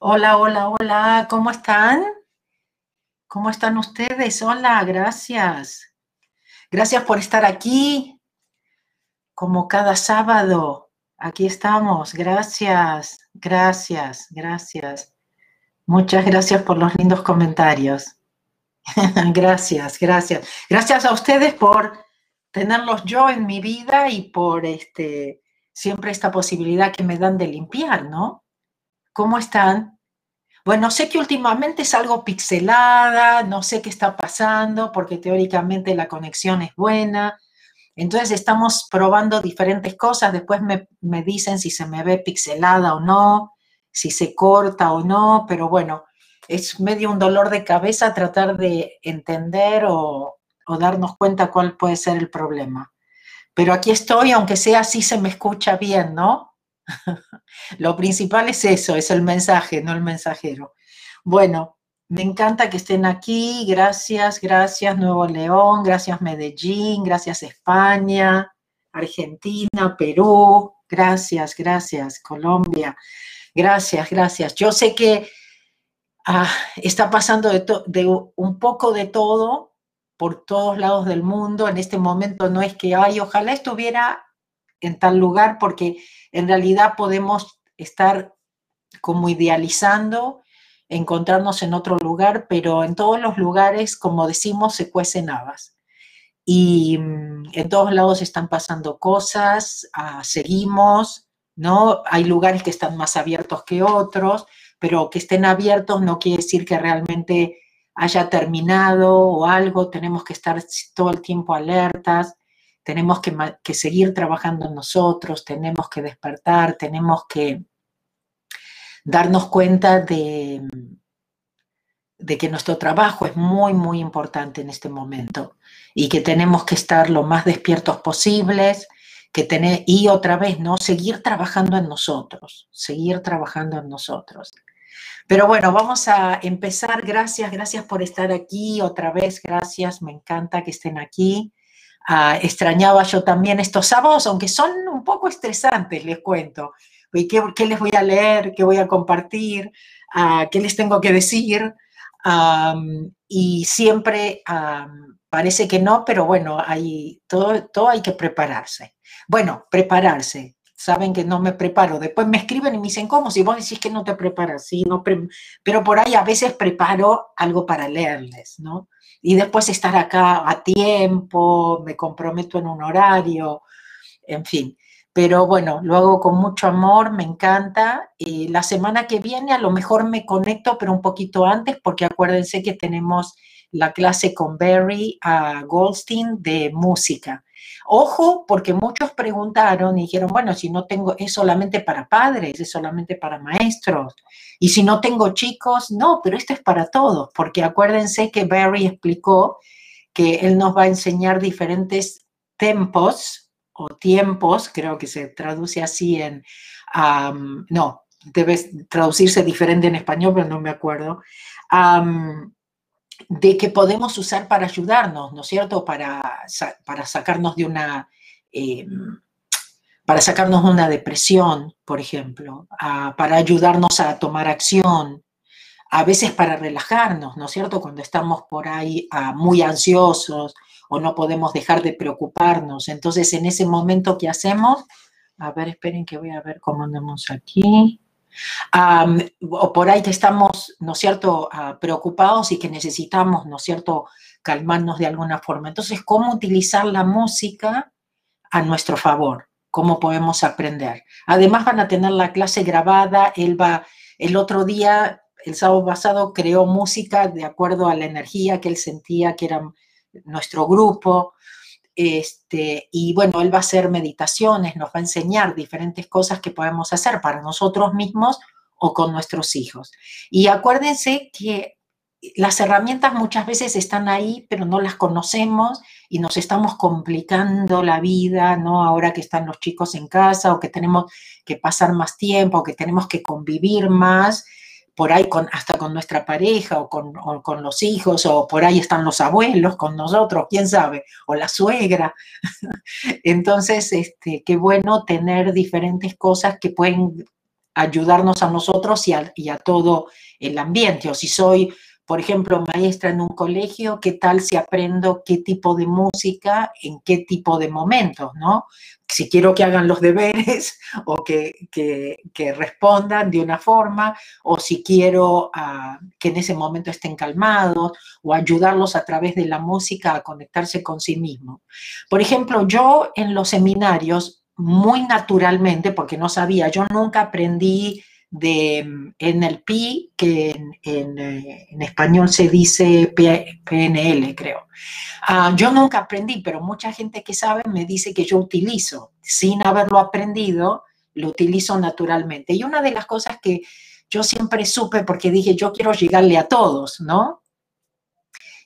Hola, hola, hola. ¿Cómo están? ¿Cómo están ustedes? Hola, gracias. Gracias por estar aquí. Como cada sábado. Aquí estamos. Gracias, gracias, gracias. Muchas gracias por los lindos comentarios. gracias, gracias. Gracias a ustedes por tenerlos yo en mi vida y por este siempre esta posibilidad que me dan de limpiar, ¿no? ¿Cómo están? Bueno, sé que últimamente es algo pixelada, no sé qué está pasando, porque teóricamente la conexión es buena. Entonces estamos probando diferentes cosas, después me, me dicen si se me ve pixelada o no, si se corta o no, pero bueno, es medio un dolor de cabeza tratar de entender o, darnos cuenta cuál puede ser el problema. Pero aquí estoy, aunque sea así, se me escucha bien, ¿no? Lo principal es eso, es el mensaje, no el mensajero. Bueno, me encanta que estén aquí. Gracias, gracias Nuevo León, gracias Medellín, gracias España, Argentina, Perú. Gracias, gracias Colombia. Gracias, gracias. Yo sé que ah, está pasando de, un poco de todo, por todos lados del mundo. En este momento no es que, ay, ojalá estuviera en tal lugar, porque en realidad podemos estar como idealizando, encontrarnos en otro lugar, pero en todos los lugares, como decimos, se cuecen habas. Y mm, en todos lados están pasando cosas, ah, seguimos, ¿no? Hay lugares que están más abiertos que otros, pero que estén abiertos no quiere decir que realmente haya terminado o algo, tenemos que estar todo el tiempo alertas, tenemos que, seguir trabajando en nosotros, tenemos que despertar, tenemos que darnos cuenta de, de que nuestro trabajo es muy, muy importante en este momento y que tenemos que estar lo más despiertos posibles, que tener, y otra vez, ¿no? Seguir trabajando en nosotros, seguir trabajando en nosotros. Pero bueno, vamos a empezar. Gracias, gracias por estar aquí otra vez. Gracias, me encanta que estén aquí. Ah, extrañaba yo también estos sábados, aunque son un poco estresantes, les cuento. ¿Qué, qué les voy a leer? ¿Qué voy a compartir? Ah, ¿Qué les tengo que decir? y siempre parece que no, pero bueno, hay, todo, todo hay que prepararse. Bueno, prepararse saben que no me preparo. Después me escriben y me dicen, ¿cómo? Si vos decís que no te preparas, sí, no pero por ahí a veces preparo algo para leerles, ¿no? Y después estar acá a tiempo, me comprometo en un horario, en fin. Pero bueno, lo hago con mucho amor, me encanta. Y la semana que viene a lo mejor me conecto, pero un poquito antes, porque acuérdense que tenemos la clase con Barry a Goldstein de música. Ojo, porque muchos preguntaron y dijeron, bueno, si no tengo, es solamente para padres, es solamente para maestros. Y si no tengo chicos, no, pero esto es para todos, porque acuérdense que Barry explicó que él nos va a enseñar diferentes tempos o tiempos, creo que se traduce así en, no, debe traducirse diferente en español, pero no me acuerdo de que podemos usar para ayudarnos, ¿no es cierto? Para, para sacarnos de una... Em, para sacarnos de una depresión, por ejemplo, para ayudarnos a tomar acción, a veces para relajarnos, ¿no es cierto? Cuando estamos por ahí muy ansiosos o no podemos dejar de preocuparnos. Entonces, en ese momento, ¿qué hacemos? A ver, esperen que voy a ver cómo andamos aquí o por ahí que estamos, ¿no cierto?, ah, preocupados y que necesitamos, ¿no cierto?, calmarnos de alguna forma. Entonces, ¿cómo utilizar la música a nuestro favor? ¿Cómo podemos aprender? Además, van a tener la clase grabada. Él va, el otro día, el sábado pasado, creó música de acuerdo a la energía que él sentía que era nuestro grupo. Este, y bueno, él va a hacer meditaciones, nos va a enseñar diferentes cosas que podemos hacer para nosotros mismos o con nuestros hijos. Y acuérdense que las herramientas muchas veces están ahí, pero no las conocemos y nos estamos complicando la vida, ¿no? Ahora que están los chicos en casa o que tenemos que pasar más tiempo o que tenemos que convivir más por ahí con, hasta con nuestra pareja o con, con, los hijos, o por ahí están los abuelos con nosotros, quién sabe, o la suegra. Entonces, este, qué bueno tener diferentes cosas que pueden ayudarnos a nosotros y a, y a todo el ambiente. O si soy por ejemplo, maestra en un colegio, ¿qué tal si aprendo qué tipo de música en qué tipo de momentos, no? Si quiero que hagan los deberes o que, respondan de una forma, o si quiero ah, que en ese momento estén calmados, o ayudarlos a través de la música a conectarse con sí mismos. Por ejemplo, yo en los seminarios, muy naturalmente, porque no sabía, yo nunca aprendí de NLP, que en, eh, en, español se dice PNL, creo. Ah, yo nunca aprendí, pero mucha gente que sabe me dice que yo utilizo, sin haberlo aprendido, lo utilizo naturalmente. Y una de las cosas que yo siempre supe, porque dije, yo quiero llegarle a todos, ¿no?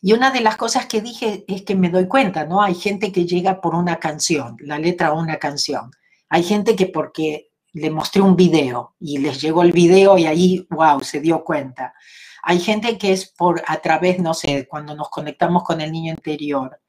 Y una de las cosas que dije es que me doy cuenta, ¿no? Hay gente que llega por una canción, la letra o una canción. Hay gente que porque le mostré un video y les llegó el video y ahí, wow, se dio cuenta. Hay gente que es por a través, no sé, cuando nos conectamos con el niño interior.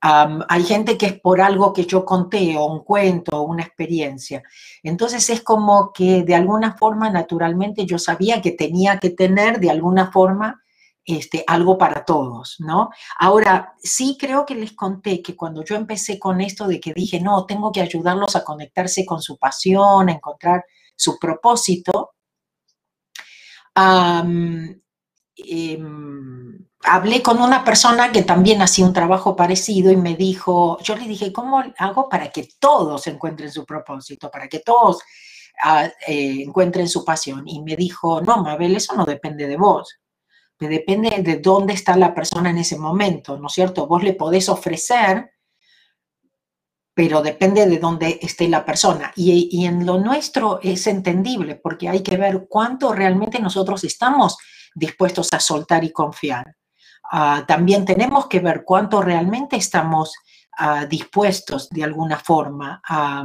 hay gente que es por algo que yo conté o un cuento o una experiencia. Entonces es como que de alguna forma, naturalmente, yo sabía que tenía que tener de alguna forma este, algo para todos, ¿no? Ahora, sí creo que les conté que cuando yo empecé con esto de que dije, no, tengo que ayudarlos a conectarse con su pasión, a encontrar su propósito, em, hablé con una persona que también hacía un trabajo parecido y me dijo, yo le dije, ¿cómo hago para que todos encuentren su propósito, para que todos ah, eh, encuentren su pasión? Y me dijo, no, Mabel, eso no depende de vos depende de dónde está la persona en ese momento, ¿no es cierto? Vos le podés ofrecer, pero depende de dónde esté la persona. Y, en lo nuestro es entendible, porque hay que ver cuánto realmente nosotros estamos dispuestos a soltar y confiar. Ah, también tenemos que ver cuánto realmente estamos ah, dispuestos de alguna forma a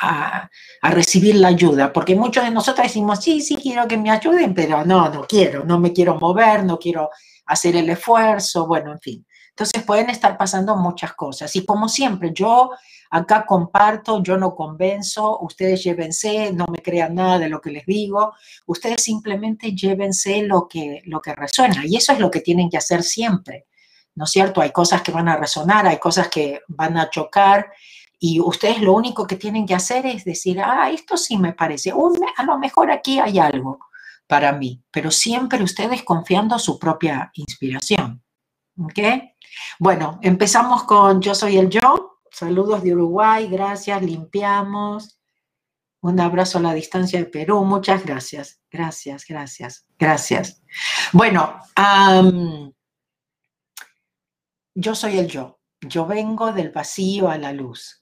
a, recibir la ayuda, porque muchos de nosotros decimos, sí, sí, quiero que me ayuden, pero no, no quiero, no me quiero mover, no quiero hacer el esfuerzo, bueno, en fin. Entonces pueden estar pasando muchas cosas. Y como siempre, yo acá comparto, yo no convenzo, ustedes llévense, no me crean nada de lo que les digo, ustedes simplemente llévense lo que, lo que resuena. Y eso es lo que tienen que hacer siempre, ¿no es cierto? Hay cosas que van a resonar, hay cosas que van a chocar y ustedes lo único que tienen que hacer es decir, ah, esto sí me parece, a lo mejor aquí hay algo para mí, pero siempre ustedes confiando su propia inspiración. ¿Ok? Bueno, empezamos con Yo soy el yo. Saludos de Uruguay, gracias, limpiamos. Un abrazo a la distancia de Perú, muchas gracias, gracias, gracias, gracias. Bueno, yo soy el yo. Yo vengo del vacío a la luz.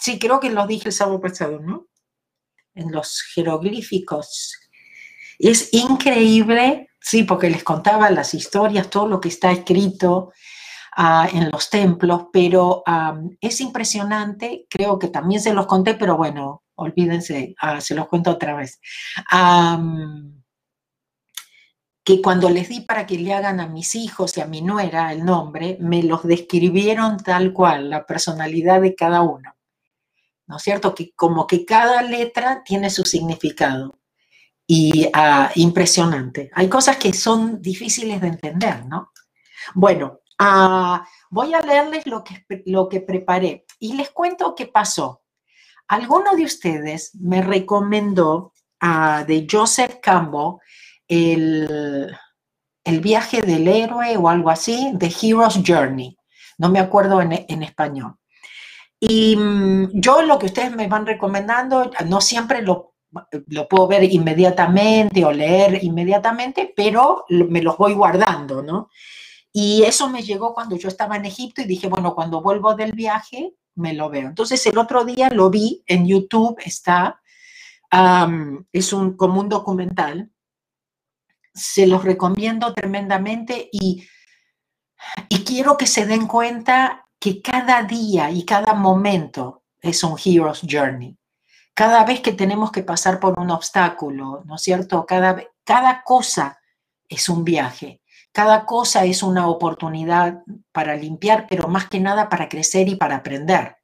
Sí, creo que lo dije el sábado pasado, ¿no? En los jeroglíficos. Es increíble, sí, porque les contaba las historias, todo lo que está escrito ah, en los templos, pero es impresionante, creo que también se los conté, pero bueno, olvídense, ah, se los cuento otra vez. que cuando les di para que le hagan a mis hijos y a mi nuera el nombre, me los describieron tal cual, la personalidad de cada uno. ¿No es cierto? Que como que cada letra tiene su significado. Y ah, impresionante. Hay cosas que son difíciles de entender, ¿no? Bueno, ah, voy a leerles lo que, lo que preparé y les cuento qué pasó. Alguno de ustedes me recomendó uh, de Joseph Campbell el, el, viaje del héroe o algo así, The Hero's Journey. No me acuerdo en, en español. Y mm, yo lo que ustedes me van recomendando, no siempre lo, lo puedo ver inmediatamente o leer inmediatamente, pero me los voy guardando, ¿no? Y eso me llegó cuando yo estaba en Egipto y dije, bueno, cuando vuelvo del viaje, me lo veo. Entonces el otro día lo vi en YouTube, está es un, como un documental. Se los recomiendo tremendamente y, y quiero que se den cuenta que cada día y cada momento es un hero's journey. Cada vez que tenemos que pasar por un obstáculo, ¿no es cierto? Cada, cada cosa es un viaje. Cada cosa es una oportunidad para limpiar, pero más que nada para crecer y para aprender.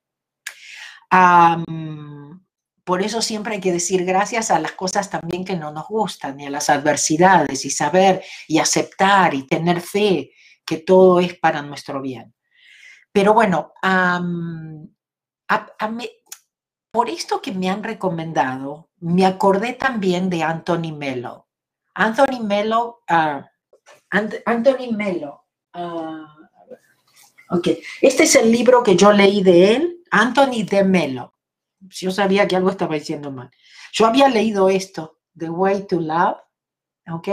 por eso siempre hay que decir gracias a las cosas también que no nos gustan y a las adversidades y saber y aceptar y tener fe que todo es para nuestro bien. Pero bueno, por esto que me han recomendado, me acordé también de Anthony Mello. Anthony Mello, uh, Anthony Mello. Ah, ok, este es el libro que yo leí de él, Anthony de Mello. Yo sabía que algo estaba diciendo mal. Yo había leído esto, The Way to Love, ¿ok?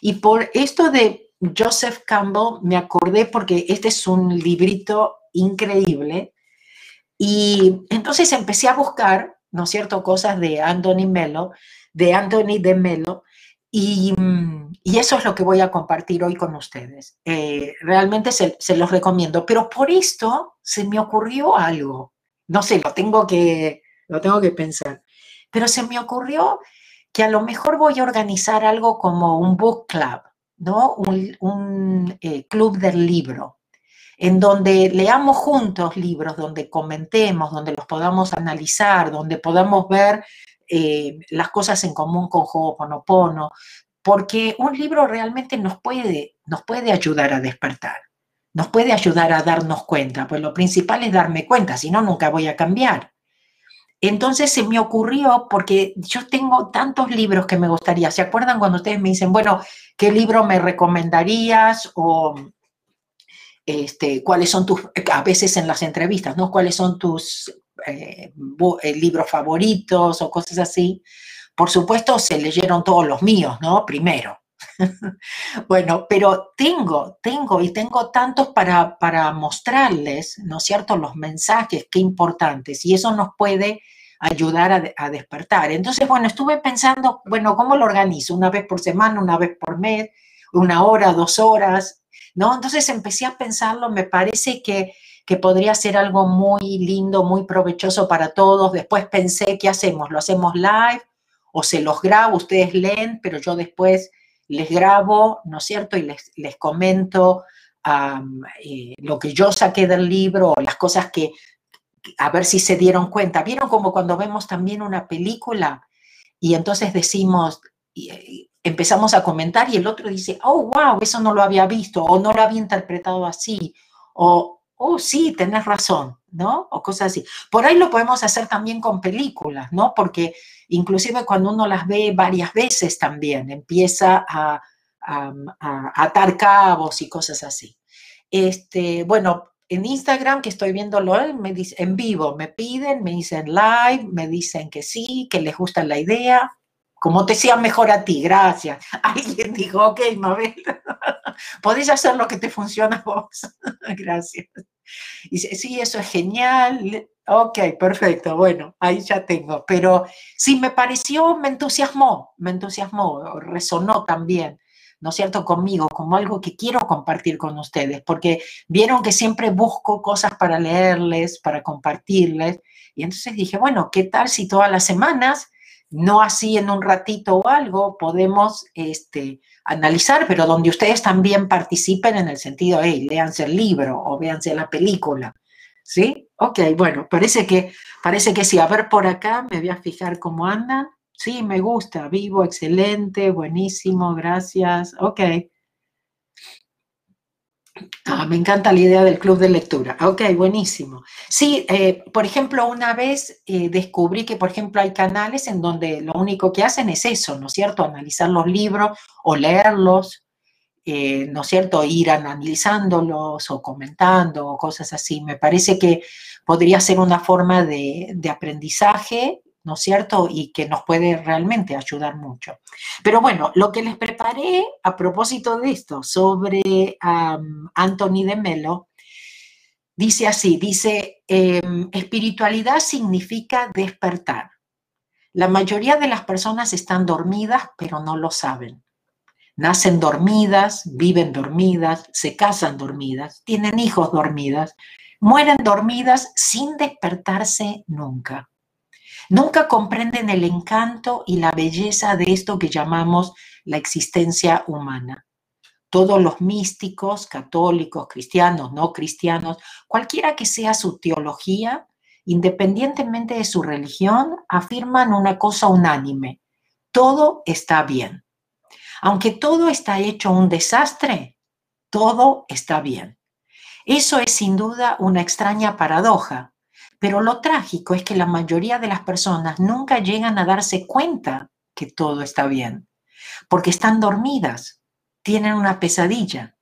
Y por esto de Joseph Campbell me acordé porque este es un librito increíble. Y entonces empecé a buscar, ¿no es cierto?, cosas de Anthony Mello, de Anthony de Mello, Mm, y, eso es lo que voy a compartir hoy con ustedes. Eh, realmente se, los recomiendo, pero por esto se me ocurrió algo. No sé, lo tengo que, lo tengo que pensar. Pero se me ocurrió que a lo mejor voy a organizar algo como un book club, ¿no? Un, eh, club del libro, en donde leamos juntos libros, donde comentemos, donde los podamos analizar, donde podamos ver eh, las cosas en común con Ho'oponopono, porque un libro realmente nos puede, nos puede ayudar a despertar, nos puede ayudar a darnos cuenta, pues lo principal es darme cuenta, si no, nunca voy a cambiar. Entonces se me ocurrió, porque yo tengo tantos libros que me gustaría, ¿se acuerdan cuando ustedes me dicen, bueno, ¿qué libro me recomendarías? O este, cuáles son tus, a veces en las entrevistas, ¿no? ¿Cuáles son tus eh, eh, libros favoritos o cosas así. Por supuesto, se leyeron todos los míos, ¿no? Primero. bueno, pero tengo, tengo y tengo tantos para, para mostrarles, ¿no es cierto?, los mensajes, qué importantes, y eso nos puede ayudar a, despertar. Entonces, bueno, estuve pensando, bueno, ¿cómo lo organizo? Una vez por semana, una vez por mes, una hora, dos horas, ¿no? Entonces empecé a pensarlo, me parece que que podría ser algo muy lindo, muy provechoso para todos. Después pensé, ¿qué hacemos? ¿Lo hacemos live o se los grabo? Ustedes leen, pero yo después les grabo, ¿no es cierto? Y les, les comento eh, lo que yo saqué del libro las cosas que, a ver si se dieron cuenta. ¿Vieron como cuando vemos también una película y entonces decimos, eh, empezamos a comentar y el otro dice, oh, wow, eso no lo había visto o no lo había interpretado así o oh, sí, tenés razón, ¿no? O cosas así. Por ahí lo podemos hacer también con películas, ¿no? Porque inclusive cuando uno las ve varias veces también, empieza a, atar cabos y cosas así. Este, bueno, en Instagram que estoy viéndolo me dice, en vivo, me piden, me dicen live, me dicen que sí, que les gusta la idea. Como te sea mejor a ti, gracias. Alguien dijo, ok, Mabel, podés hacer lo que te funciona a vos. gracias. Y dice, sí, eso es genial. Ok, perfecto, bueno, ahí ya tengo. Pero sí, me pareció, me entusiasmó, me entusiasmó, resonó también. ¿no es cierto?, conmigo, como algo que quiero compartir con ustedes, porque vieron que siempre busco cosas para leerles, para compartirles, y entonces dije, bueno, ¿qué tal si todas las semanas no así en un ratito o algo, podemos este, analizar, pero donde ustedes también participen en el sentido, hey, léanse el libro o véanse la película. ¿Sí? Ok, bueno, parece que, parece que sí. A ver por acá, me voy a fijar cómo andan. Sí, me gusta, vivo, excelente, buenísimo, gracias. Ok. Ah, me encanta la idea del club de lectura. Ok, buenísimo. Sí, eh, por ejemplo, una vez eh, descubrí que, por ejemplo, hay canales en donde lo único que hacen es eso, ¿no es cierto? Analizar los libros o leerlos, eh, ¿no es cierto? Ir analizándolos o comentando o cosas así. Me parece que podría ser una forma de, de aprendizaje ¿no es cierto? Y que nos puede realmente ayudar mucho. Pero bueno, lo que les preparé a propósito de esto sobre Anthony de Melo, dice así, dice, em, espiritualidad significa despertar. La mayoría de las personas están dormidas, pero no lo saben. Nacen dormidas, viven dormidas, se casan dormidas, tienen hijos dormidas, mueren dormidas sin despertarse nunca. Nunca comprenden el encanto y la belleza de esto que llamamos la existencia humana. Todos los místicos, católicos, cristianos, no cristianos, cualquiera que sea su teología, independientemente de su religión, afirman una cosa unánime. Todo está bien. Aunque todo está hecho un desastre, todo está bien. Eso es sin duda una extraña paradoja, pero lo trágico es que la mayoría de las personas nunca llegan a darse cuenta que todo está bien, porque están dormidas, tienen una pesadilla.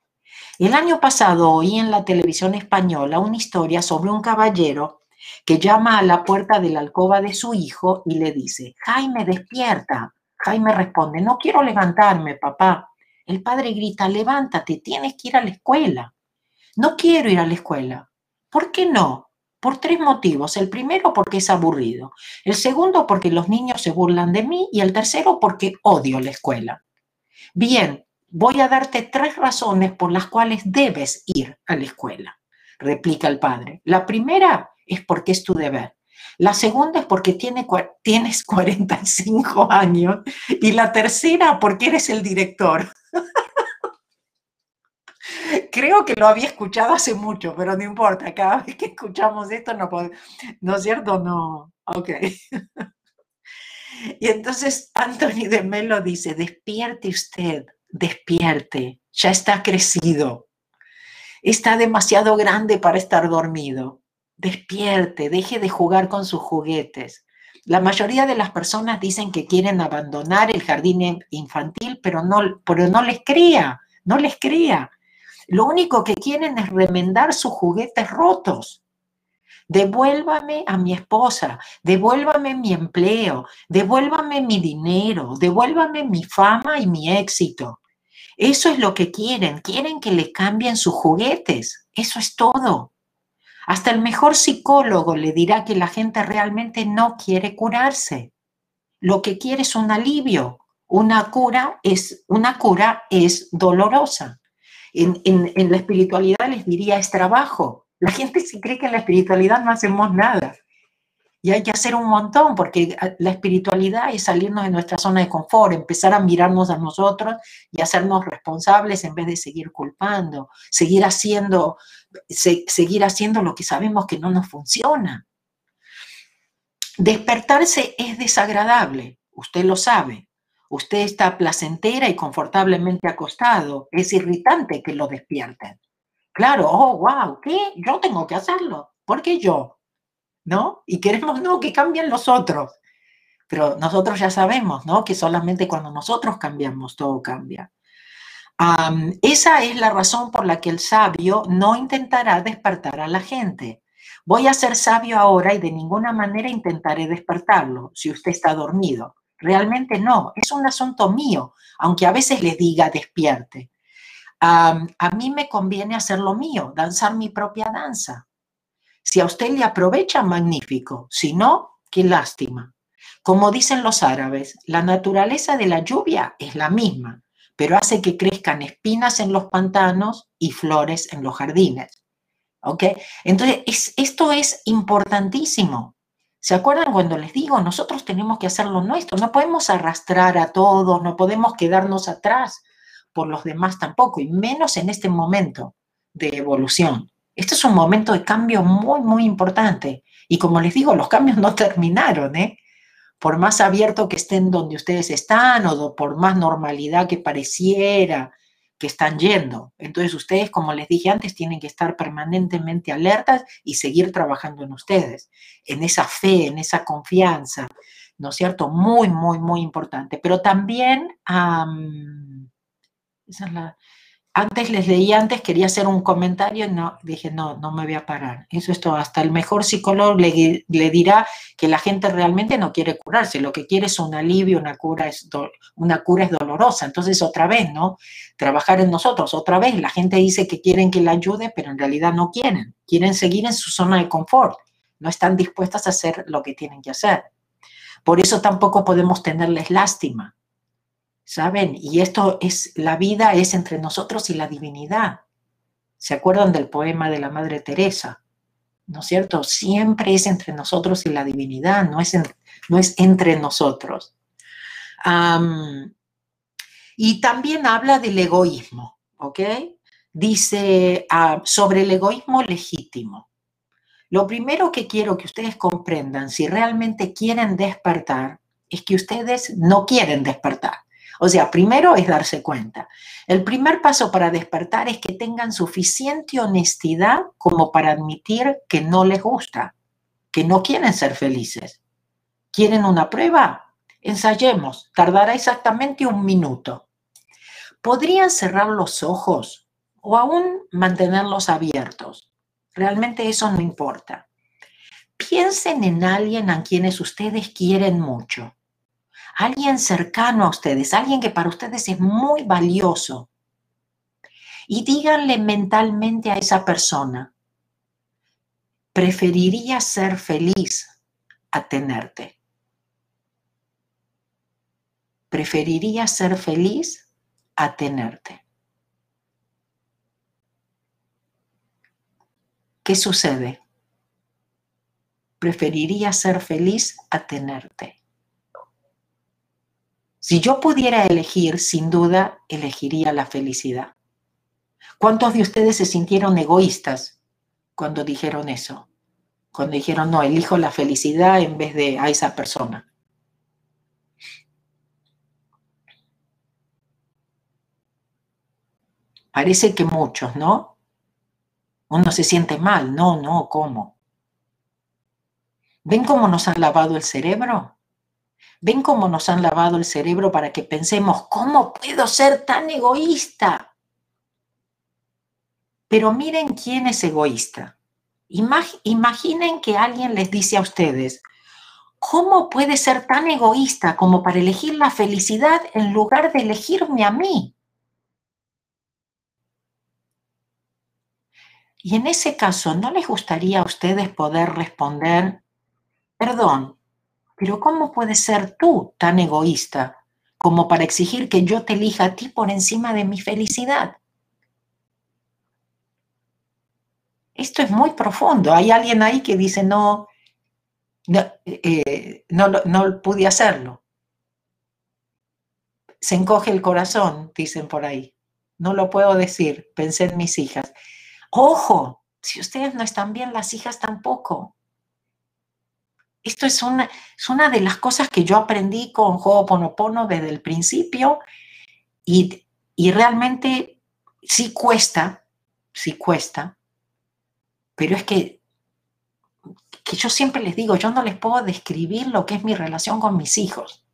El año pasado oí en la televisión española una historia sobre un caballero que llama a la puerta de la alcoba de su hijo y le dice, Jaime, despierta. Jaime responde, no quiero levantarme, papá. El padre grita, levántate, tienes que ir a la escuela. No quiero ir a la escuela. ¿Por qué no? Por tres motivos. El primero porque es aburrido. El segundo porque los niños se burlan de mí. Y el tercero porque odio la escuela. Bien, voy a darte tres razones por las cuales debes ir a la escuela, replica el padre. La primera es porque es tu deber. La segunda es porque tiene, tienes 45 años. Y la tercera porque eres el director. Creo que lo había escuchado hace mucho, pero no importa. Cada vez que escuchamos esto, no, ¿no es cierto? No. Ok. Y entonces Anthony de Melo dice, despierte usted, despierte, ya está crecido, está demasiado grande para estar dormido despierte, deje de jugar con sus juguetes. La mayoría de las personas dicen que quieren abandonar el jardín infantil, pero no, pero no les crea, no les crea. Lo único que quieren es remendar sus juguetes rotos. Devuélvame a mi esposa, devuélvame mi empleo, devuélvame mi dinero, devuélvame mi fama y mi éxito. Eso es lo que quieren, quieren que le cambien sus juguetes. Eso es todo. Hasta el mejor psicólogo le dirá que la gente realmente no quiere curarse. Lo que quiere es un alivio. Una cura es, una cura es dolorosa. En, la espiritualidad les diría es trabajo. La gente si cree que en la espiritualidad no hacemos nada. Y hay que hacer un montón, porque la espiritualidad es salirnos de nuestra zona de confort, empezar a mirarnos a nosotros y hacernos responsables en vez de seguir culpando, seguir haciendo, seguir haciendo lo que sabemos que no nos funciona. Despertarse es desagradable, usted lo sabe. Usted está placentera y confortablemente acostado. Es irritante que lo despierten. Claro, oh, wow, ¿qué? Yo tengo que hacerlo. ¿Por qué yo? ¿no? Y queremos, no, que cambien los otros. Pero nosotros ya sabemos, ¿no? Que solamente cuando nosotros cambiamos, todo cambia. esa es la razón por la que el sabio no intentará despertar a la gente. Voy a ser sabio ahora y de ninguna manera intentaré despertarlo si usted está dormido. Realmente no, es un asunto mío, aunque a veces le diga despierte. a mí me conviene hacer lo mío, danzar mi propia danza. Si a usted le aprovecha, magnífico. Si no, qué lástima. Como dicen los árabes, la naturaleza de la lluvia es la misma, pero hace que crezcan espinas en los pantanos y flores en los jardines. ¿Ok? Entonces, esto es importantísimo. ¿Se acuerdan cuando les digo, nosotros tenemos que hacer lo nuestro? No podemos arrastrar a todos, no podemos quedarnos atrás por los demás tampoco, y menos en este momento de evolución. Este es un momento de cambio muy, muy importante. Y como les digo, los cambios no terminaron, ¿eh? Por más abierto que estén donde ustedes están o por más normalidad que pareciera que están yendo. Entonces ustedes, como les dije antes, tienen que estar permanentemente alertas y seguir trabajando en ustedes, en esa fe, en esa confianza, ¿no es cierto? Muy, muy, muy importante. Pero también, esa es la, antes les leí antes, quería hacer un comentario, no, dije, no, no me voy a parar. Eso es todo. Hasta el mejor psicólogo le, dirá que la gente realmente no quiere curarse, lo que quiere es un alivio, una cura es, una cura es dolorosa. Entonces, otra vez, ¿no? Trabajar en nosotros, otra vez, la gente dice que quieren que la ayude, pero en realidad no quieren. Quieren seguir en su zona de confort. No están dispuestas a hacer lo que tienen que hacer. Por eso tampoco podemos tenerles lástima. ¿Saben? Y esto es, la vida es entre nosotros y la divinidad. ¿Se acuerdan del poema de la Madre Teresa? ¿No es cierto? Siempre es entre nosotros y la divinidad, no es, no es entre nosotros. y también habla del egoísmo, ¿ok? Dice ah, sobre el egoísmo legítimo. Lo primero que quiero que ustedes comprendan, si realmente quieren despertar, es que ustedes no quieren despertar. O sea, primero es darse cuenta. El primer paso para despertar es que tengan suficiente honestidad como para admitir que no les gusta, que no quieren ser felices. ¿Quieren una prueba? Ensayemos. Tardará exactamente un minuto. Podrían cerrar los ojos o aún mantenerlos abiertos. Realmente eso no importa. Piensen en alguien a quienes ustedes quieren mucho. Alguien cercano a ustedes, alguien que para ustedes es muy valioso. Y díganle mentalmente a esa persona, preferiría ser feliz a tenerte. Preferiría ser feliz a tenerte. ¿qué sucede? Preferiría ser feliz a tenerte. Si yo pudiera elegir, sin duda, elegiría la felicidad. ¿Cuántos de ustedes se sintieron egoístas cuando dijeron eso? Cuando dijeron, no, elijo la felicidad en vez de a esa persona. Parece que muchos, ¿no? Uno se siente mal. No, no, ¿cómo? ¿Ven cómo nos han lavado el cerebro? ¿Ven cómo nos han lavado el cerebro para que pensemos, ¿cómo puedo ser tan egoísta? Pero miren quién es egoísta. imaginen que alguien les dice a ustedes, ¿cómo puede ser tan egoísta como para elegir la felicidad en lugar de elegirme a mí? Y en ese caso, ¿no les gustaría a ustedes poder responder, perdón, pero ¿cómo puedes ser tú tan egoísta como para exigir que yo te elija a ti por encima de mi felicidad? Esto es muy profundo. Hay alguien ahí que dice, no, no, eh, no, no pude hacerlo. Se encoge el corazón, dicen por ahí. No lo puedo decir, pensé en mis hijas. Ojo, si ustedes no están bien, las hijas tampoco. Esto es una, es una de las cosas que yo aprendí con Ho'oponopono desde el principio y, y realmente sí cuesta, sí cuesta, pero es que, que yo siempre les digo, yo no les puedo describir lo que es mi relación con mis hijos.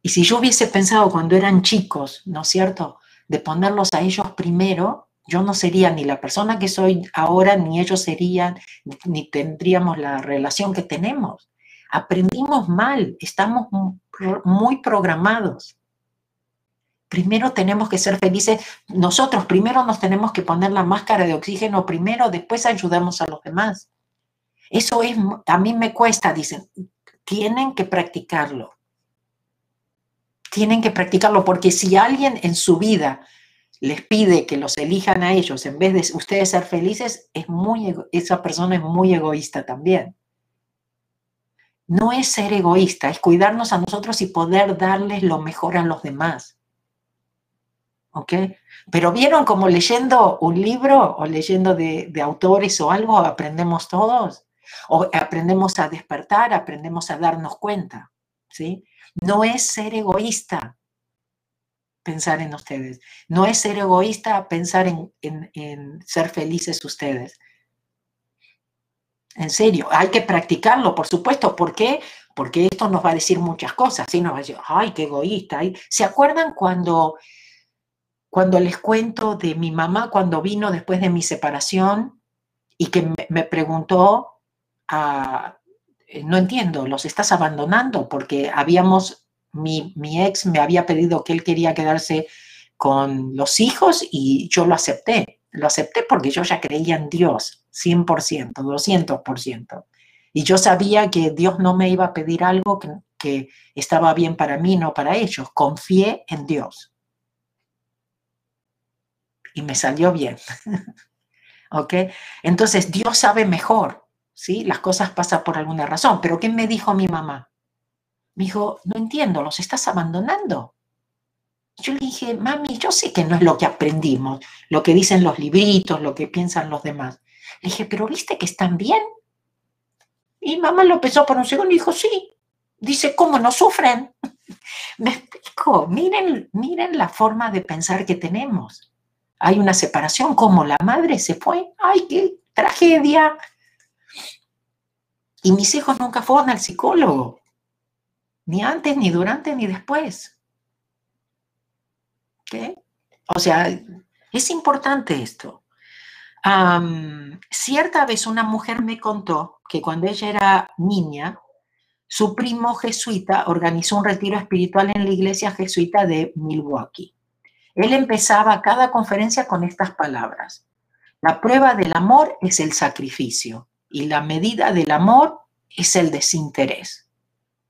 Y si yo hubiese pensado cuando eran chicos, ¿no es cierto?, de ponerlos a ellos primero, yo no sería ni la persona que soy ahora, ni ellos serían, ni tendríamos la relación que tenemos. Aprendimos mal, estamos muy programados. Primero tenemos que ser felices, nosotros primero nos tenemos que poner la máscara de oxígeno primero, después ayudamos a los demás. Eso es, a mí me cuesta, dicen, tienen que practicarlo. Tienen que practicarlo porque si alguien en su vida les pide que los elijan a ellos en vez de ustedes ser felices, es muy, esa persona es muy egoísta también. No es ser egoísta, es cuidarnos a nosotros y poder darles lo mejor a los demás. ¿Ok? Pero vieron como leyendo un libro o leyendo de, de autores o algo aprendemos todos. O aprendemos a despertar, aprendemos a darnos cuenta. ¿Sí? No es ser egoísta, pensar en ustedes. No es ser egoísta pensar en, ser felices ustedes. En serio, hay que practicarlo, por supuesto. ¿Por qué? Porque esto nos va a decir muchas cosas. ¿sí? Nos va a decir, ay, qué egoísta. ¿Se acuerdan cuando, cuando les cuento de mi mamá cuando vino después de mi separación y que me, preguntó, ah, no entiendo, ¿los estás abandonando? Porque habíamos mi, ex me había pedido que él quería quedarse con los hijos y yo lo acepté. Lo acepté porque yo ya creía en Dios, 100%, 200%. Y yo sabía que Dios no me iba a pedir algo que, que estaba bien para mí, no para ellos. Confié en Dios. Y me salió bien. ¿Ok? Entonces, Dios sabe mejor, ¿sí? Las cosas pasan por alguna razón. Pero ¿qué me dijo mi mamá? Me dijo, no entiendo, los estás abandonando. Yo le dije, mami, yo sé que no es lo que aprendimos, lo que dicen los libritos, lo que piensan los demás. Le dije, pero ¿viste que están bien? Y mamá lo pensó por un segundo y dijo, sí. Dice, ¿cómo no sufren? Me explico, miren, miren la forma de pensar que tenemos. Hay una separación, como la madre se fue. ¡Ay, qué tragedia! Y mis hijos nunca fueron al psicólogo, ni antes, ni durante, ni después. O sea, es importante esto. cierta vez una mujer me contó que cuando ella era niña, su primo jesuita organizó un retiro espiritual en la iglesia jesuita de Milwaukee. Él empezaba cada conferencia con estas palabras. La prueba del amor es el sacrificio y la medida del amor es el desinterés.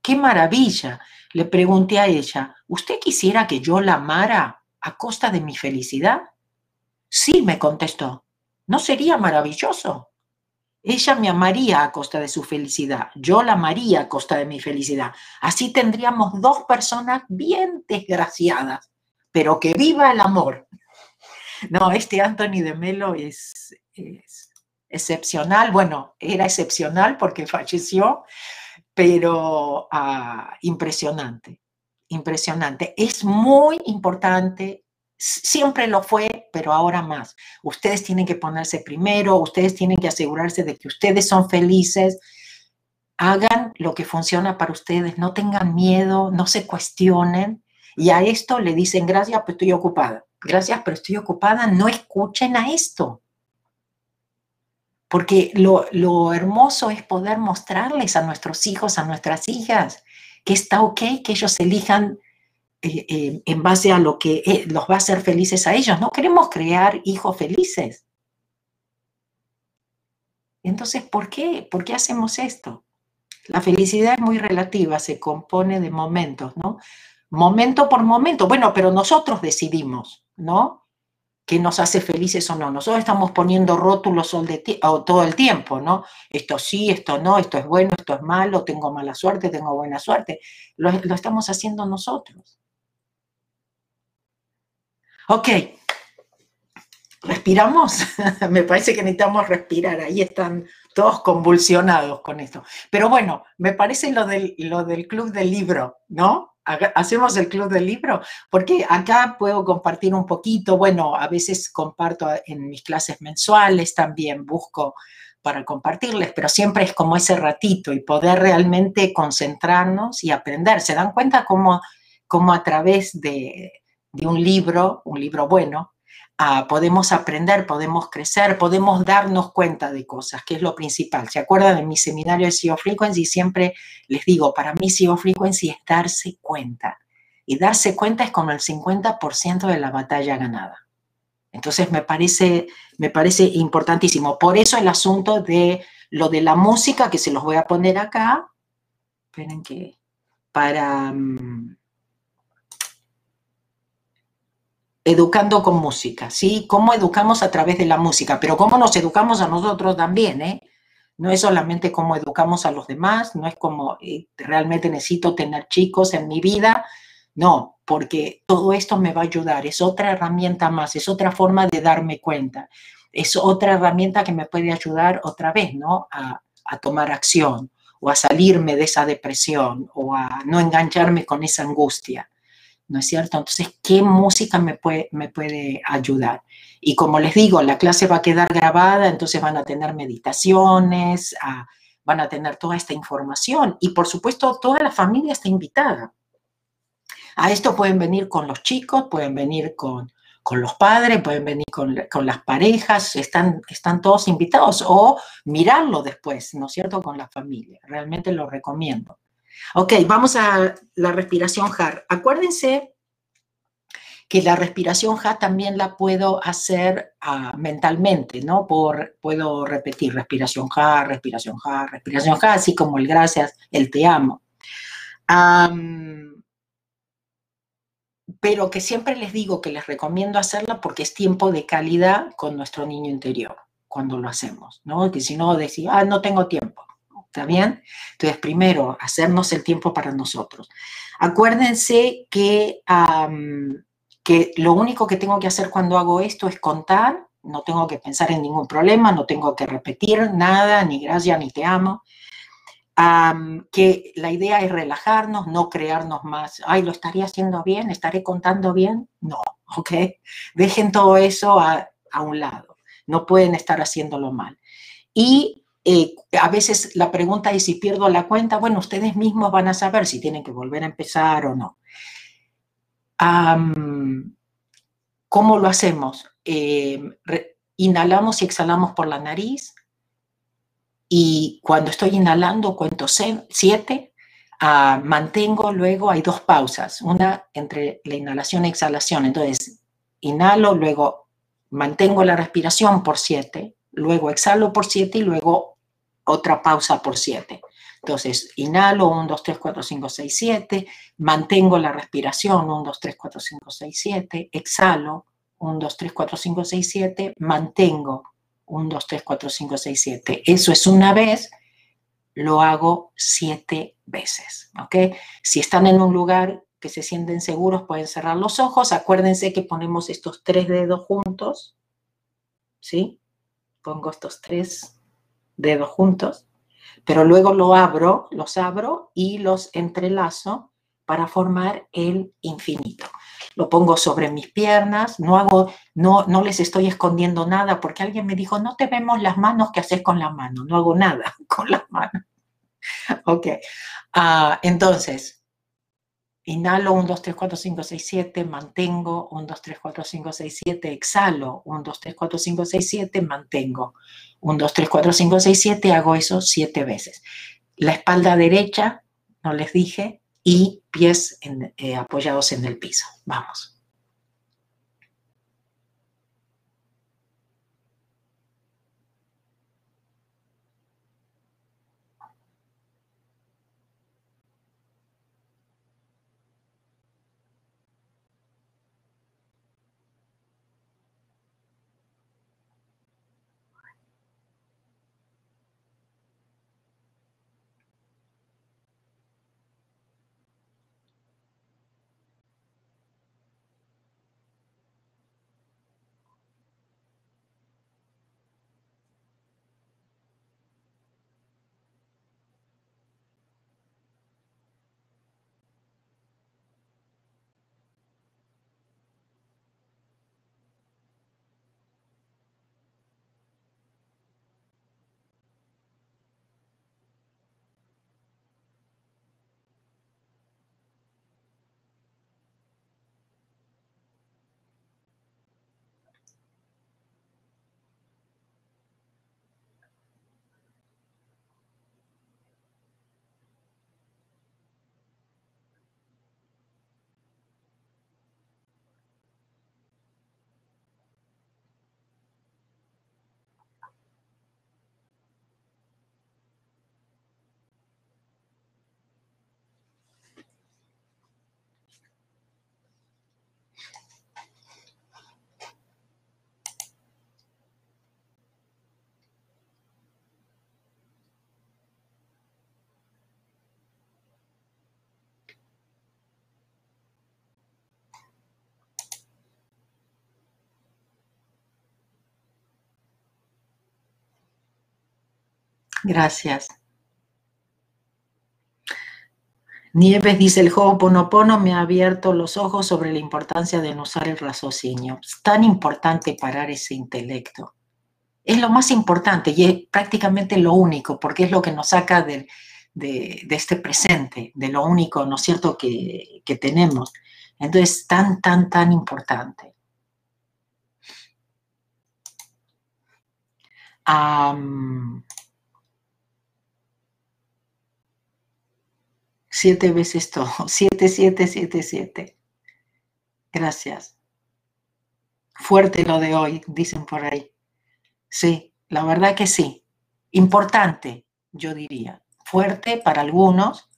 ¡Qué maravilla! Le pregunté a ella, ¿usted quisiera que yo la amara a costa de mi felicidad? Sí, me contestó. ¿No sería maravilloso? Ella me amaría a costa de su felicidad, yo la amaría a costa de mi felicidad. Así tendríamos dos personas bien desgraciadas, pero que viva el amor. No, este Anthony de Melo es, excepcional. Bueno, era excepcional porque falleció, pero ah, impresionante impresionante. Es muy importante, siempre lo fue, pero ahora más. Ustedes tienen que ponerse primero, ustedes tienen que asegurarse de que ustedes son felices. Hagan lo que funciona para ustedes, no tengan miedo, no se cuestionen. Y a esto le dicen, gracias, pero estoy ocupada. Gracias, pero estoy ocupada. No escuchen a esto. Porque lo, hermoso es poder mostrarles a nuestros hijos, a nuestras hijas, que está ok que ellos elijan eh, eh, en base a lo que eh, los va a hacer felices a ellos. No queremos crear hijos felices. Entonces, ¿por qué? ¿Por qué hacemos esto? La felicidad es muy relativa, se compone de momentos, ¿no? Momento por momento. Bueno, pero nosotros decidimos, ¿no? Qué nos hace felices o no. Nosotros estamos poniendo rótulos todo el tiempo, ¿no? Esto sí, esto no, esto es bueno, esto es malo, tengo mala suerte, tengo buena suerte. Lo, estamos haciendo nosotros. Ok. ¿Respiramos? me parece que necesitamos respirar. Ahí están todos convulsionados con esto. Pero bueno, me parece lo del club del libro, ¿no? Hacemos el club del libro, porque acá puedo compartir un poquito, bueno, a veces comparto en mis clases mensuales, también busco para compartirles, pero siempre es como ese ratito y poder realmente concentrarnos y aprender. ¿Se dan cuenta cómo, cómo a través de, de un libro, un libro bueno, Ah, podemos aprender, podemos crecer, podemos darnos cuenta de cosas, que es lo principal. ¿Se acuerdan de mi seminario de CEO Frequency? Siempre les digo, para mí CEO Frequency es darse cuenta. Y darse cuenta es como el 50% de la batalla ganada. Entonces me parece, me parece importantísimo. Por eso el asunto de lo de la música, que se los voy a poner acá. Esperen que para... Mm, educando con música, ¿sí? Cómo educamos a través de la música, pero cómo nos educamos a nosotros también, ¿eh? No es solamente cómo educamos a los demás, no es como eh, realmente necesito tener chicos en mi vida, no, porque todo esto me va a ayudar, es otra herramienta más, es otra forma de darme cuenta, es otra herramienta que me puede ayudar otra vez, ¿no? A, a tomar acción o a salirme de esa depresión o a no engancharme con esa angustia. ¿No es cierto? Entonces, ¿qué música me puede, me puede ayudar? Y como les digo, la clase va a quedar grabada, entonces van a tener meditaciones, ah, van a tener toda esta información y por supuesto toda la familia está invitada. A esto pueden venir con los chicos, pueden venir con, con los padres, pueden venir con, con, las parejas, están, están todos invitados o mirarlo después, ¿no es cierto?, con la familia. Realmente lo recomiendo. Ok, vamos a la respiración HAR. Acuérdense que la respiración ja también la puedo hacer ah, mentalmente, ¿no? Puedo repetir respiración ja, respiración ja, respiración ja, así como el gracias, el te amo. pero que siempre les digo que les recomiendo hacerla porque es tiempo de calidad con nuestro niño interior cuando lo hacemos, ¿no? Que si no decir, ah, no tengo tiempo, ¿está bien? Entonces, primero, hacernos el tiempo para nosotros. Acuérdense que que lo único que tengo que hacer cuando hago esto es contar, no tengo que pensar en ningún problema, no tengo que repetir nada, ni gracias, ni te amo. que la idea es relajarnos, no crearnos más, ay, lo estaría haciendo bien, estaré contando bien. No, ¿ok? Dejen todo eso a, un lado, no pueden estar haciéndolo mal. Y eh, a veces la pregunta es si pierdo la cuenta, bueno, ustedes mismos van a saber si tienen que volver a empezar o no. ¿Cómo lo hacemos? Eh, inhalamos y exhalamos por la nariz. Y cuando estoy inhalando cuento siete, ah, mantengo luego, hay dos pausas, una entre la inhalación y exhalación, entonces inhalo, luego mantengo la respiración por siete, luego exhalo por siete y luego otra pausa por siete. Entonces, inhalo, 1, 2, 3, 4, 5, 6, 7, mantengo la respiración, 1, 2, 3, 4, 5, 6, 7, exhalo, 1, 2, 3, 4, 5, 6, 7, mantengo, 1, 2, 3, 4, 5, 6, 7. Eso es una vez, lo hago siete veces, ¿ok? Si están en un lugar que se sienten seguros, pueden cerrar los ojos. Acuérdense que ponemos estos tres dedos juntos, ¿sí? Pongo estos tres dedos juntos pero luego lo abro, los abro y los entrelazo para formar el infinito. Lo pongo sobre mis piernas, no hago, no, no les estoy escondiendo nada porque alguien me dijo, no te vemos las manos, ¿qué haces con las manos? No hago nada con las manos. ok, uh, entonces, Inhalo 1, 2, 3, 4, 5, 6, 7, mantengo 1, 2, 3, 4, 5, 6, 7, exhalo 1, 2, 3, 4, 5, 6, 7, mantengo 1, 2, 3, 4, 5, 6, 7, hago eso 7 veces. La espalda derecha, no les dije, y pies en, eh, apoyados en el piso. Vamos. Gracias. Nieves dice, el Ho'oponopono me ha abierto los ojos sobre la importancia de no usar el raciocinio. Es tan importante parar ese intelecto. Es lo más importante y es prácticamente lo único, porque es lo que nos saca de, este presente, de lo único, ¿no es cierto?, que, que tenemos. Entonces, tan, tan, tan importante. Siete veces todo. Siete, siete, siete, siete. Gracias. Fuerte lo de hoy, dicen por ahí. Sí, la verdad que sí. Importante, yo diría. Fuerte para algunos,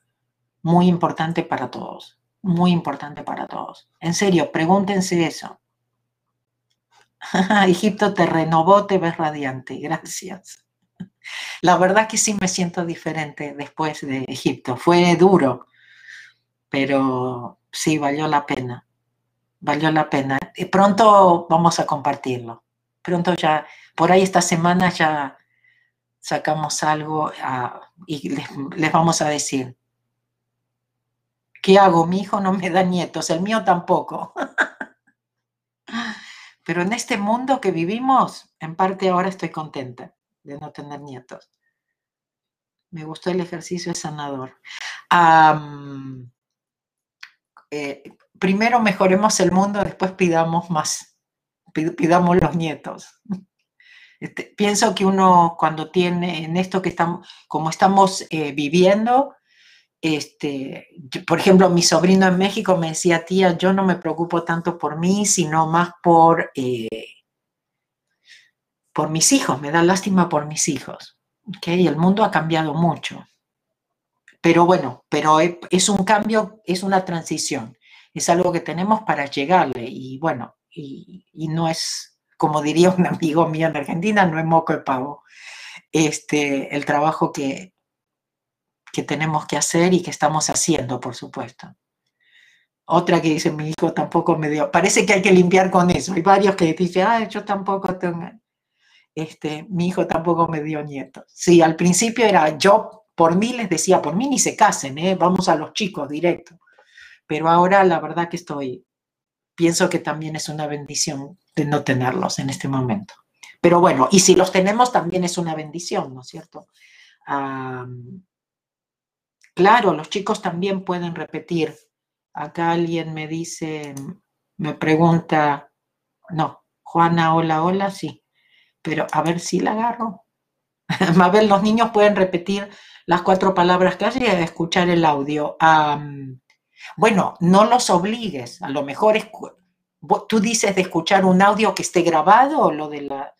muy importante para todos. Muy importante para todos. En serio, pregúntense eso. Egipto te renovó, te ves radiante. Gracias. La verdad que sí me siento diferente después de Egipto. Fue duro, pero sí valió la pena. Valió la pena. Y pronto vamos a compartirlo. Pronto ya, por ahí esta semana ya sacamos algo ah, y les, les vamos a decir. ¿Qué hago? Mi hijo no me da nietos, el mío tampoco. Pero en este mundo que vivimos, en parte ahora estoy contenta de no tener nietos. Me gustó el ejercicio sanador. Eh, primero mejoremos el mundo, después pidamos más, pidamos los nietos. Este, pienso que uno cuando tiene en esto que estamos, como estamos eh, viviendo, este, por ejemplo, mi sobrino en México me decía, tía, yo no me preocupo tanto por mí, sino más por, eh, por mis hijos, me da lástima por mis hijos. ¿okay? El mundo ha cambiado mucho. Pero bueno, pero es un cambio, es una transición, es algo que tenemos para llegarle y bueno, y, no es, como diría un amigo mío en Argentina, no es moco de pavo. Este, el trabajo que, que tenemos que hacer y que estamos haciendo, por supuesto. Otra que dice, mi hijo tampoco me dio, parece que hay que limpiar con eso. Hay varios que dicen, ah, yo tampoco tengo, este, mi hijo tampoco me dio nietos. Sí, al principio era yo, por mí les decía, por mí ni se casen, ¿eh? vamos a los chicos directo. Pero ahora la verdad que estoy, pienso que también es una bendición de no tenerlos en este momento. Pero bueno, y si los tenemos también es una bendición, ¿no es cierto? claro, los chicos también pueden repetir. Acá alguien me dice, me pregunta, no, Juana, hola, hola, sí pero a ver si la agarro. a ver, los niños pueden repetir las cuatro palabras que y escuchar el audio. bueno, no los obligues, a lo mejor tú dices de escuchar un audio que esté grabado lo de la...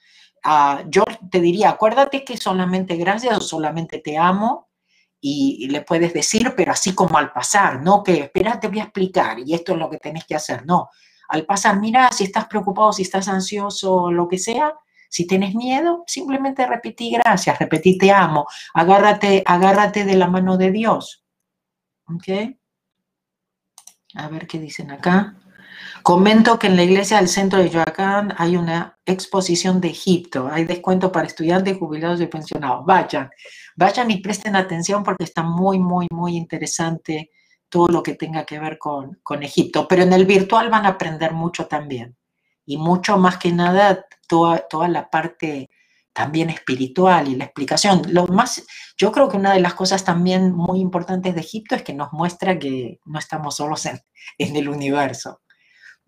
Ah, yo te diría, acuérdate que solamente gracias o solamente te amo y, le puedes decir, pero así como al pasar, no que espera, te voy a explicar y esto es lo que tenés que hacer, no. Al pasar, mira, si estás preocupado, si estás ansioso, lo que sea, si tienes miedo, simplemente repetí gracias, repetí te amo, agárrate, agárrate de la mano de Dios. ¿Ok? A ver qué dicen acá. Comento que en la iglesia del centro de Yoacán hay una exposición de Egipto. Hay descuento para estudiantes, jubilados y pensionados. Vayan, vayan y presten atención porque está muy, muy, muy interesante todo lo que tenga que ver con, con Egipto. Pero en el virtual van a aprender mucho también. Y mucho más que nada toda, toda la parte también espiritual y la explicación. Lo más, yo creo que una de las cosas también muy importantes de Egipto es que nos muestra que no estamos solos en, el universo.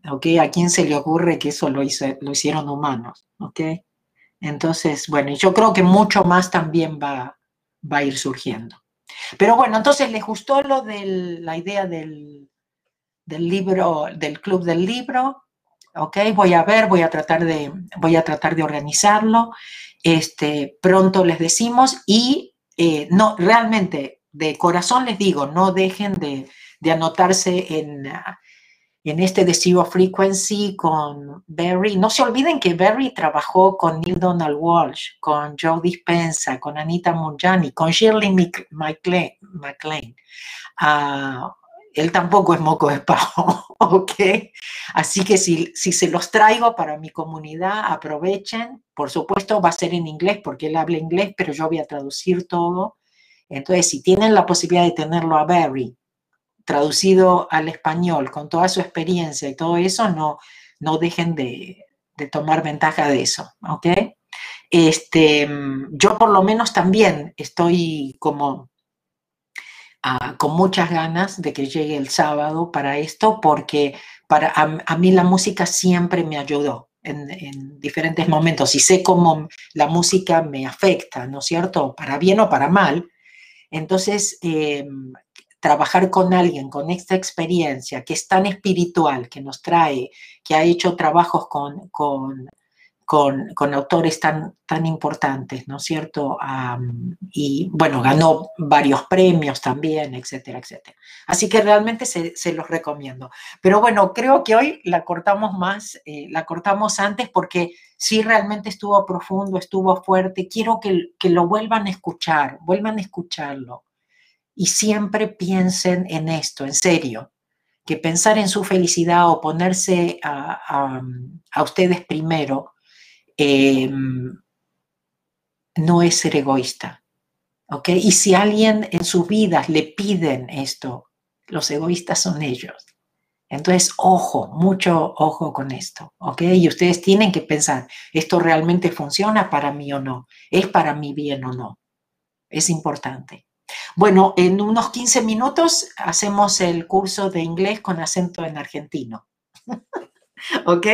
¿Ok? ¿A quién se le ocurre que eso lo, hizo, lo hicieron humanos? ¿Ok? Entonces, bueno, yo creo que mucho más también va, va a ir surgiendo. Pero bueno, entonces les gustó lo de la idea del, del libro, del club del libro, ¿ok? Voy a ver, voy a tratar de, voy a tratar de organizarlo. Este, pronto les decimos y eh, no, realmente, de corazón les digo, no dejen de, anotarse en, en este de Zero Frequency con Barry. No se olviden que Barry trabajó con Neil Donald Walsh, con Joe Dispensa, con Anita Munjani, con Shirley MacLaine. Ah, él tampoco es moco de pavo, ¿ok? Así que si, si se los traigo para mi comunidad, aprovechen. Por supuesto, va a ser en inglés porque él habla inglés, pero yo voy a traducir todo. Entonces, si tienen la posibilidad de tenerlo a Barry traducido al español con toda su experiencia y todo eso, no, no dejen de, de tomar ventaja de eso, ¿ok? Este, yo por lo menos también estoy como con muchas ganas de que llegue el sábado para esto, porque para, a, mí la música siempre me ayudó en, diferentes momentos y sé cómo la música me afecta, ¿no es cierto? Para bien o para mal. Entonces, em, trabajar con alguien con esta experiencia que es tan espiritual, que nos trae, que ha hecho trabajos con con, autores tan, tan importantes, ¿no es cierto? y bueno, ganó varios premios también, etcétera, etcétera. Así que realmente se, los recomiendo. Pero bueno, creo que hoy la cortamos más, eh, la cortamos antes porque sí realmente estuvo profundo, estuvo fuerte. Quiero que, que lo vuelvan a escuchar, vuelvan a escucharlo. Y siempre piensen en esto, en serio que pensar en su felicidad o ponerse a, a ustedes primero Em, no es ser egoísta. ¿Ok? Y si alguien en sus vidas le piden esto, los egoístas son ellos. Entonces, ojo, mucho ojo con esto, ¿ok? Y ustedes tienen que pensar, ¿esto realmente funciona para mí o no? ¿Es para mi bien o no? Es importante. Bueno, en unos 15 minutos hacemos el curso de inglés con acento en argentino. ¿Ok?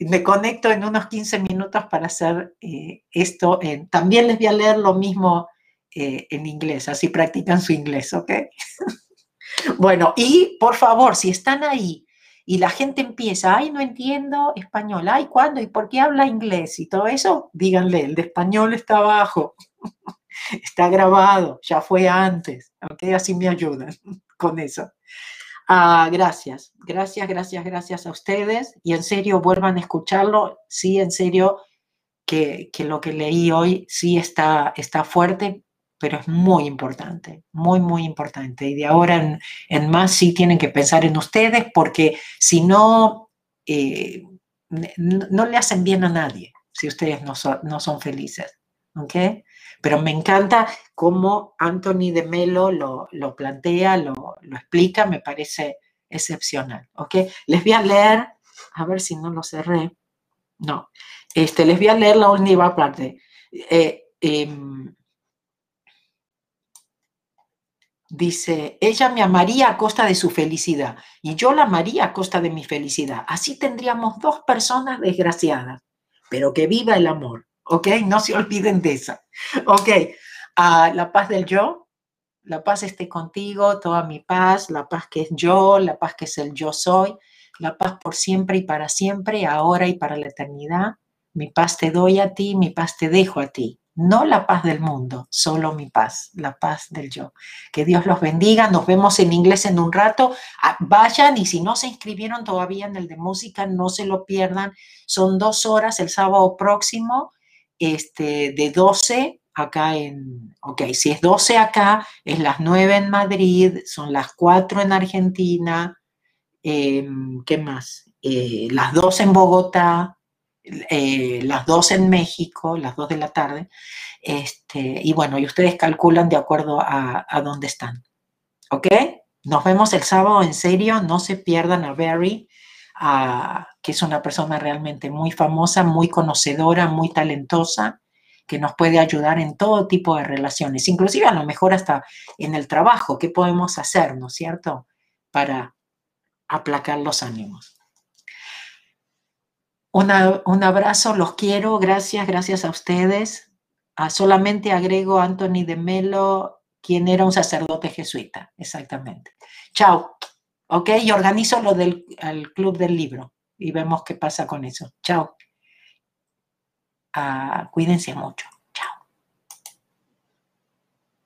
Me conecto en unos 15 minutos para hacer eh, esto. también les voy a leer lo mismo eh, en inglés, así practican su inglés, ¿ok? bueno, y por favor, si están ahí y la gente empieza, ay, no entiendo español, ay, ¿cuándo? ¿Y por qué habla inglés? Y todo eso, díganle, el de español está abajo, está grabado, ya fue antes, ¿ok? Así me ayudan con eso. Ah, gracias, gracias, gracias, gracias a ustedes y en serio vuelvan a escucharlo. Sí, en serio que, lo que leí hoy sí está, está fuerte, pero es muy importante, muy, muy importante. Y de ahora en, más sí tienen que pensar en ustedes porque si no, eh, no le hacen bien a nadie si ustedes no son, no son felices. ¿ok? Pero me encanta cómo Anthony de Melo lo, plantea, lo, explica, me parece excepcional, ¿ok? Les voy a leer, a ver si no lo cerré, no, este, les voy a leer la última parte. Eh, em, dice, ella me amaría a costa de su felicidad y yo la amaría a costa de mi felicidad. Así tendríamos dos personas desgraciadas, pero que viva el amor. ¿Ok? No se olviden de esa. Ok, ah, la paz del yo, la paz esté contigo, toda mi paz, la paz que es yo, la paz que es el yo soy, la paz por siempre y para siempre, ahora y para la eternidad. Mi paz te doy a ti, mi paz te dejo a ti. No la paz del mundo, solo mi paz, la paz del yo. Que Dios los bendiga. Nos vemos en inglés en un rato. Ah, vayan y si no se inscribieron todavía en el de música, no se lo pierdan. Son dos horas el sábado próximo este, de 12 acá en, ok, si es 12 acá, es las 9 en Madrid, son las 4 en Argentina, em, ¿qué más? Eh, las 2 en Bogotá, eh, las 2 en México, las 2 de la tarde, este, y bueno, y ustedes calculan de acuerdo a, a dónde están, ¿ok? Nos vemos el sábado, en serio, no se pierdan a Barry que es una persona realmente muy famosa, muy conocedora, muy talentosa, que nos puede ayudar en todo tipo de relaciones, inclusive a lo mejor hasta en el trabajo, ¿qué podemos hacer, no es cierto?, para aplacar los ánimos. un abrazo, los quiero, gracias, gracias a ustedes. Ah, solamente agrego a Anthony de Melo, quien era un sacerdote jesuita, exactamente. Chao. ¿Ok? Y organizo lo del club del libro y vemos qué pasa con eso. Chao. Ah, cuídense mucho.